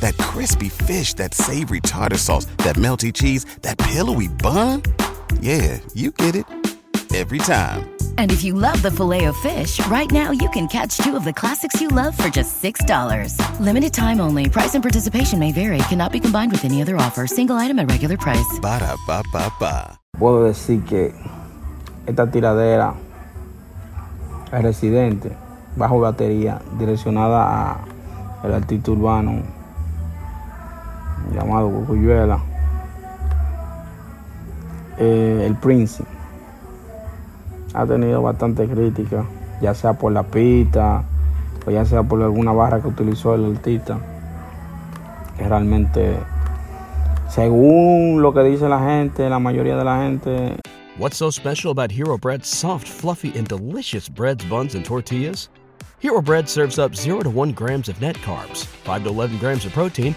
That crispy fish, that savory tartar sauce, that melty cheese, that pillowy bun. Yeah, you get it every time. And if you love the Filet-O-Fish, right now you can catch two of the classics you love for just $6. Limited time only. Price and participation may vary. Cannot be combined with any other offer. Single item at regular price. Ba da ba ba ba. Puedo decir que esta tiradera es residente, bajo batería, direccionada a el artista urbano llamado Cocuyuela, eh, el Prince. Ha tenido bastante crítica, ya sea por la pista o ya sea por alguna barra que utilizó el artista. Que realmente, según lo que dice la gente, la mayoría de la gente, What's so special about Hero Bread's soft, fluffy, and delicious breads, buns, and tortillas? Hero Bread serves up 0 to 1 grams of net carbs, 5 to 11 grams of protein,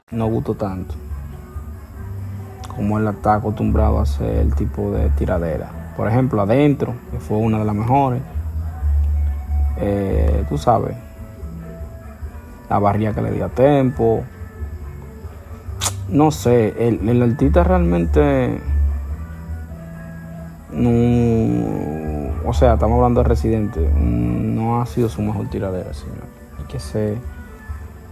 No gustó tanto. Como él está acostumbrado a hacer el tipo de tiradera. Por ejemplo, adentro, que fue una de las mejores. Eh, tú sabes, la barría que le dio a tempo. No sé, el, el artista realmente. No, o sea, estamos hablando de Residente. No ha sido su mejor tiradera, señor. Hay que ser